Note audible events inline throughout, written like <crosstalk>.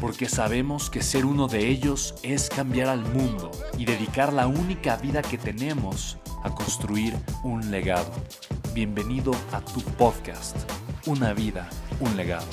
porque sabemos que ser uno de ellos es cambiar al mundo y dedicar la única vida que tenemos a construir un legado. Bienvenido a tu podcast, Una vida, un legado.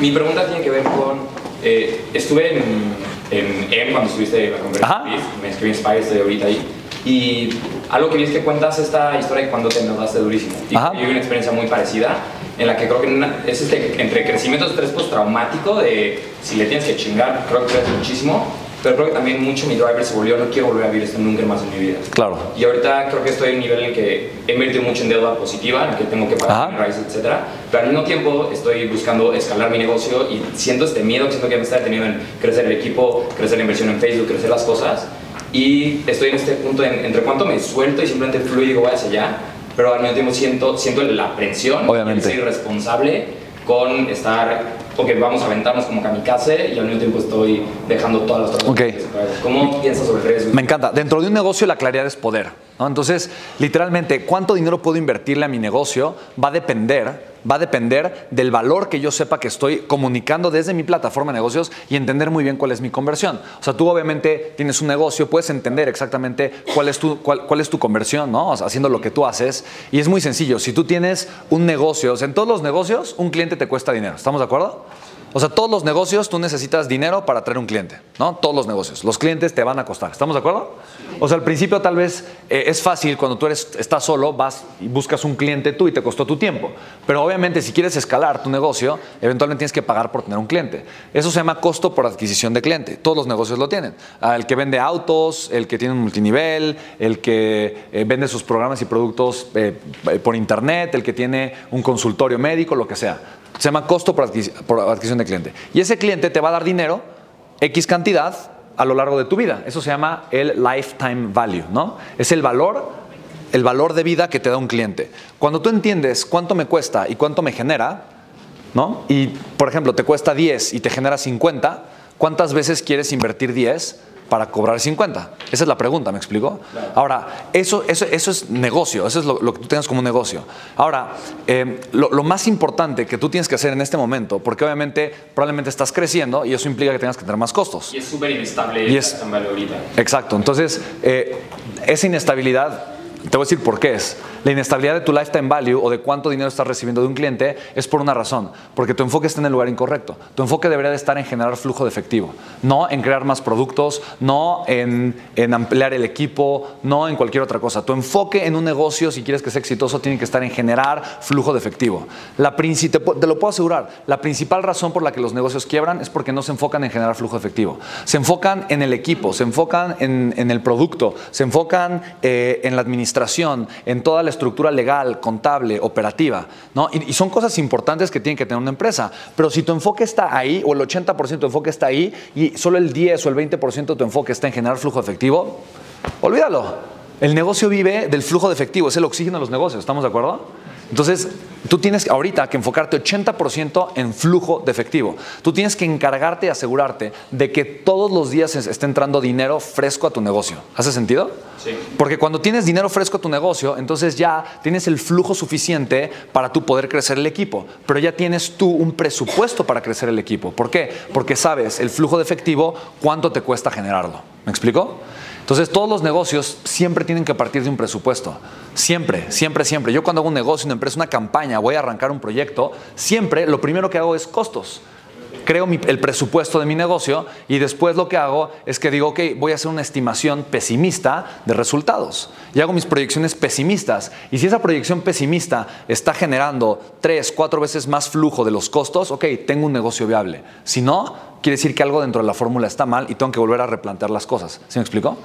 Mi pregunta tiene que ver con, eh, estuve en, en EM cuando estuviste en la conferencia, me escribí en Spire, estoy ahorita ahí, y algo que vi es que cuentas esta historia de cuando te endeudaste durísimo. Y yo viví una experiencia muy parecida, en la que creo que es este, entre crecimiento estrés postraumático, de si le tienes que chingar, creo que crees muchísimo, pero creo que también mucho mi driver se volvió, no quiero volver a vivir esto nunca más en mi vida. Claro. Y ahorita creo que estoy en un nivel en el que he invertido mucho en deuda positiva, en el que tengo que pagar mi raíz, etc. Pero al mismo tiempo estoy buscando escalar mi negocio y siento este miedo que siento que me está deteniendo en crecer el equipo, crecer la inversión en Facebook, crecer las cosas. Y estoy en este punto entre cuánto me suelto y simplemente fluyo y voy hacia allá, pero al mismo tiempo siento, siento la aprensión, Obviamente. ser irresponsable con estar, ok, vamos a aventarnos como kamikaze y al mismo tiempo estoy dejando todas las cosas. ¿Cómo piensas sobre el riesgo? Me encanta. Dentro de un negocio la claridad es poder. Entonces, literalmente, cuánto dinero puedo invertirle a mi negocio va a depender va a depender del valor que yo sepa que estoy comunicando desde mi plataforma de negocios y entender muy bien cuál es mi conversión. O sea, tú obviamente tienes un negocio, puedes entender exactamente cuál es tu, cuál, es tu conversión, ¿no? haciendo lo que tú haces. Y es muy sencillo. Si tú tienes un negocio, o sea, en todos los negocios, un cliente te cuesta dinero. ¿Estamos de acuerdo? O sea, todos los negocios tú necesitas dinero para traer un cliente, ¿no? Todos los negocios. Los clientes te van a costar. ¿Estamos de acuerdo? O sea, al principio tal vez eh, es fácil cuando tú eres, estás solo, vas y buscas un cliente tú y te costó tu tiempo. Pero obviamente si quieres escalar tu negocio, eventualmente tienes que pagar por tener un cliente. Eso se llama costo por adquisición de cliente. Todos los negocios lo tienen. Ah, el que vende autos, el que tiene un multinivel, el que eh, vende sus programas y productos eh, por internet, el que tiene un consultorio médico, lo que sea. Se llama costo por, adquisición de cliente. Y ese cliente te va a dar dinero, X cantidad, a lo largo de tu vida. Eso se llama el lifetime value, ¿no? Es el valor, el valor de vida que te da un cliente. Cuando tú entiendes cuánto me cuesta y cuánto me genera, ¿no? Y, por ejemplo, te cuesta 10 y te genera 50, ¿cuántas veces quieres invertir 10? Para cobrar 50? Esa es la pregunta, ¿me explico? Ahora, eso, eso, eso es negocio, eso es lo, que tú tengas como negocio. Ahora, eh, lo, más importante que tú tienes que hacer en este momento, porque obviamente probablemente estás creciendo y eso implica que tengas que tener más costos. Y es súper inestable y es, ahorita. Exacto, entonces eh, esa inestabilidad te voy a decir por qué es. La inestabilidad de tu lifetime value o de cuánto dinero estás recibiendo de un cliente es por una razón, porque tu enfoque está en el lugar incorrecto. Tu enfoque debería de estar en generar flujo de efectivo, no en crear más productos, no en, ampliar el equipo, no en cualquier otra cosa. Tu enfoque en un negocio, si quieres que sea exitoso, tiene que estar en generar flujo de efectivo. La te, te lo puedo asegurar, la principal razón por la que los negocios quiebran es porque no se enfocan en generar flujo de efectivo. Se enfocan en el equipo, se enfocan en, el producto, se enfocan eh, en la administración en toda la estructura legal, contable, operativa. ¿no? Y, son cosas importantes que tiene que tener una empresa. Pero si tu enfoque está ahí, o el 80% de tu enfoque está ahí, y solo el 10 o el 20% de tu enfoque está en generar flujo efectivo, olvídalo. El negocio vive del flujo de efectivo, es el oxígeno de los negocios, ¿estamos de acuerdo? Entonces, tú tienes ahorita que enfocarte 80% en flujo de efectivo. Tú tienes que encargarte y asegurarte de que todos los días esté entrando dinero fresco a tu negocio. ¿Hace sentido? Sí. Porque cuando tienes dinero fresco a tu negocio, entonces ya tienes el flujo suficiente para tú poder crecer el equipo. Pero ya tienes tú un presupuesto para crecer el equipo. ¿Por qué? Porque sabes el flujo de efectivo, cuánto te cuesta generarlo. ¿Me explico? Entonces, todos los negocios siempre tienen que partir de un presupuesto. Siempre, siempre, siempre. Yo cuando hago un negocio, una empresa, una campaña, voy a arrancar un proyecto, siempre lo primero que hago es costos creo el presupuesto de mi negocio y después lo que hago es que digo, ok, voy a hacer una estimación pesimista de resultados y hago mis proyecciones pesimistas. Y si esa proyección pesimista está generando tres, cuatro veces más flujo de los costos, ok, tengo un negocio viable. Si no, quiere decir que algo dentro de la fórmula está mal y tengo que volver a replantear las cosas. ¿Sí me explico?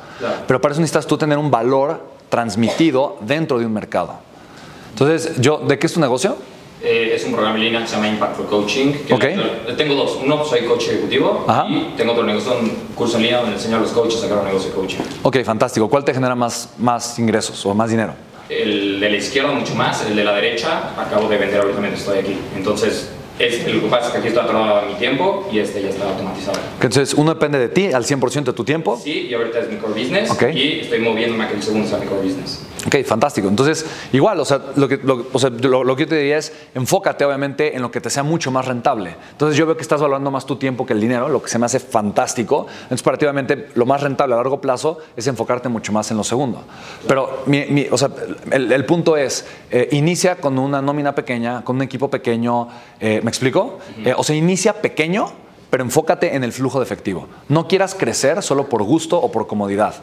Pero para eso necesitas tú tener un valor transmitido dentro de un mercado. Entonces, yo, ¿de qué es tu negocio? Eh, es un programa en línea que se llama Impactful Coaching. tengo dos. Uno, soy coach ejecutivo y tengo otro negocio, un curso en línea donde enseño a los coaches a sacar un negocio de coaching. Ok, fantástico. ¿Cuál te genera más, más ingresos o más dinero? El de la izquierda mucho más, el de la derecha acabo de vender ahorita estoy aquí. Entonces, es, lo que pasa es que aquí está atorado mi tiempo y este ya está automatizado. Entonces, uno depende de ti al 100% de tu tiempo. Sí, y ahorita es mi core business y estoy moviéndome a que el segundo sea mi core business. Ok, fantástico. Entonces, igual, o sea, lo que, lo, o sea, lo, que yo te diría es enfócate obviamente en lo que te sea mucho más rentable. Entonces, yo veo que estás valorando más tu tiempo que el dinero, lo que se me hace fantástico. Entonces, obviamente, lo más rentable a largo plazo es enfocarte mucho más en lo segundo. Pero, mi, o sea, el, punto es, eh, inicia con una nómina pequeña, con un equipo pequeño, eh, ¿me explico? Eh, o sea, inicia pequeño, pero enfócate en el flujo de efectivo. No quieras crecer solo por gusto o por comodidad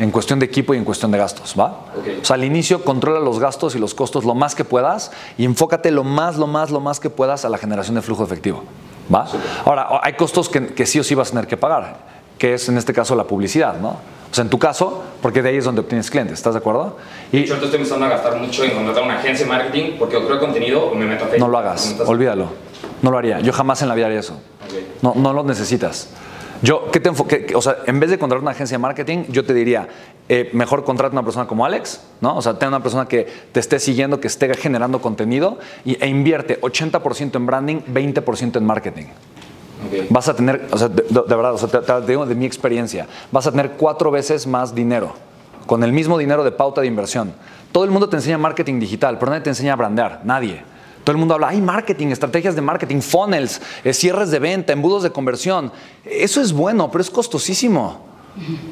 en cuestión de equipo y en cuestión de gastos, ¿va? O sea, al inicio controla los gastos y los costos lo más que puedas y enfócate lo más, lo más, lo más que puedas a la generación de flujo efectivo, ¿va? Ahora, hay costos que, sí o sí vas a tener que pagar, que es en este caso la publicidad, ¿no? O sea, en tu caso, porque de ahí es donde obtienes clientes, ¿estás de acuerdo? Y yo estoy empezando a gastar mucho en contratar una agencia de marketing porque o creo contenido me meto a Facebook. No lo hagas, olvídalo. No lo haría. Yo jamás en la vida haría eso. No, no lo necesitas. Yo, ¿qué te enfoque? O sea, en vez de contratar una agencia de marketing, yo te diría, eh, mejor contrata una persona como Alex, ¿no? O sea, ten una persona que te esté siguiendo, que esté generando contenido y, e invierte 80% en branding, 20% en marketing. Vas a tener, o sea, de, verdad, o sea, te, digo de mi experiencia, vas a tener cuatro veces más dinero con el mismo dinero de pauta de inversión. Todo el mundo te enseña marketing digital, pero nadie te enseña a brandear, nadie. Todo el mundo habla, hay marketing, estrategias de marketing, funnels, eh, cierres de venta, embudos de conversión. Eso es bueno, pero es costosísimo.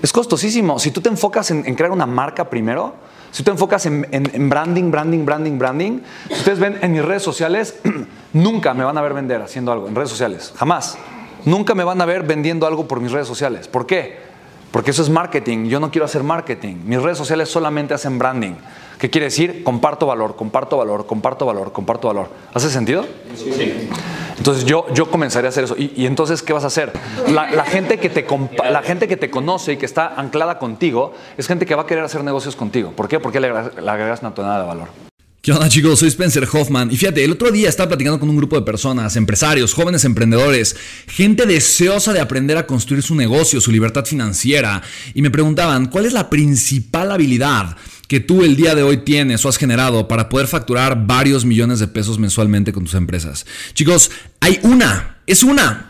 Es costosísimo. Si tú te enfocas en, crear una marca primero, si tú te enfocas en, branding, branding, branding, branding, si ustedes ven en mis redes sociales, <clears throat> nunca me van a ver vender haciendo algo en redes sociales, jamás. Nunca me van a ver vendiendo algo por mis redes sociales. ¿Por qué? Porque eso es marketing. Yo no quiero hacer marketing. Mis redes sociales solamente hacen branding. ¿Qué quiere decir? Comparto valor, comparto valor, comparto valor, comparto valor. ¿Hace sentido? Sí. Entonces yo, yo comenzaría a hacer eso. ¿Y, entonces qué vas a hacer? La, gente que te la gente que te conoce y que está anclada contigo es gente que va a querer hacer negocios contigo. ¿Por qué? Porque le, le agregas una tonada de valor. ¿Qué onda chicos? Soy Spencer Hoffman y fíjate, el otro día estaba platicando con un grupo de personas, empresarios, jóvenes emprendedores, gente deseosa de aprender a construir su negocio, su libertad financiera y me preguntaban, ¿cuál es la principal habilidad que tú el día de hoy tienes o has generado para poder facturar varios millones de pesos mensualmente con tus empresas. Chicos, hay una, es una,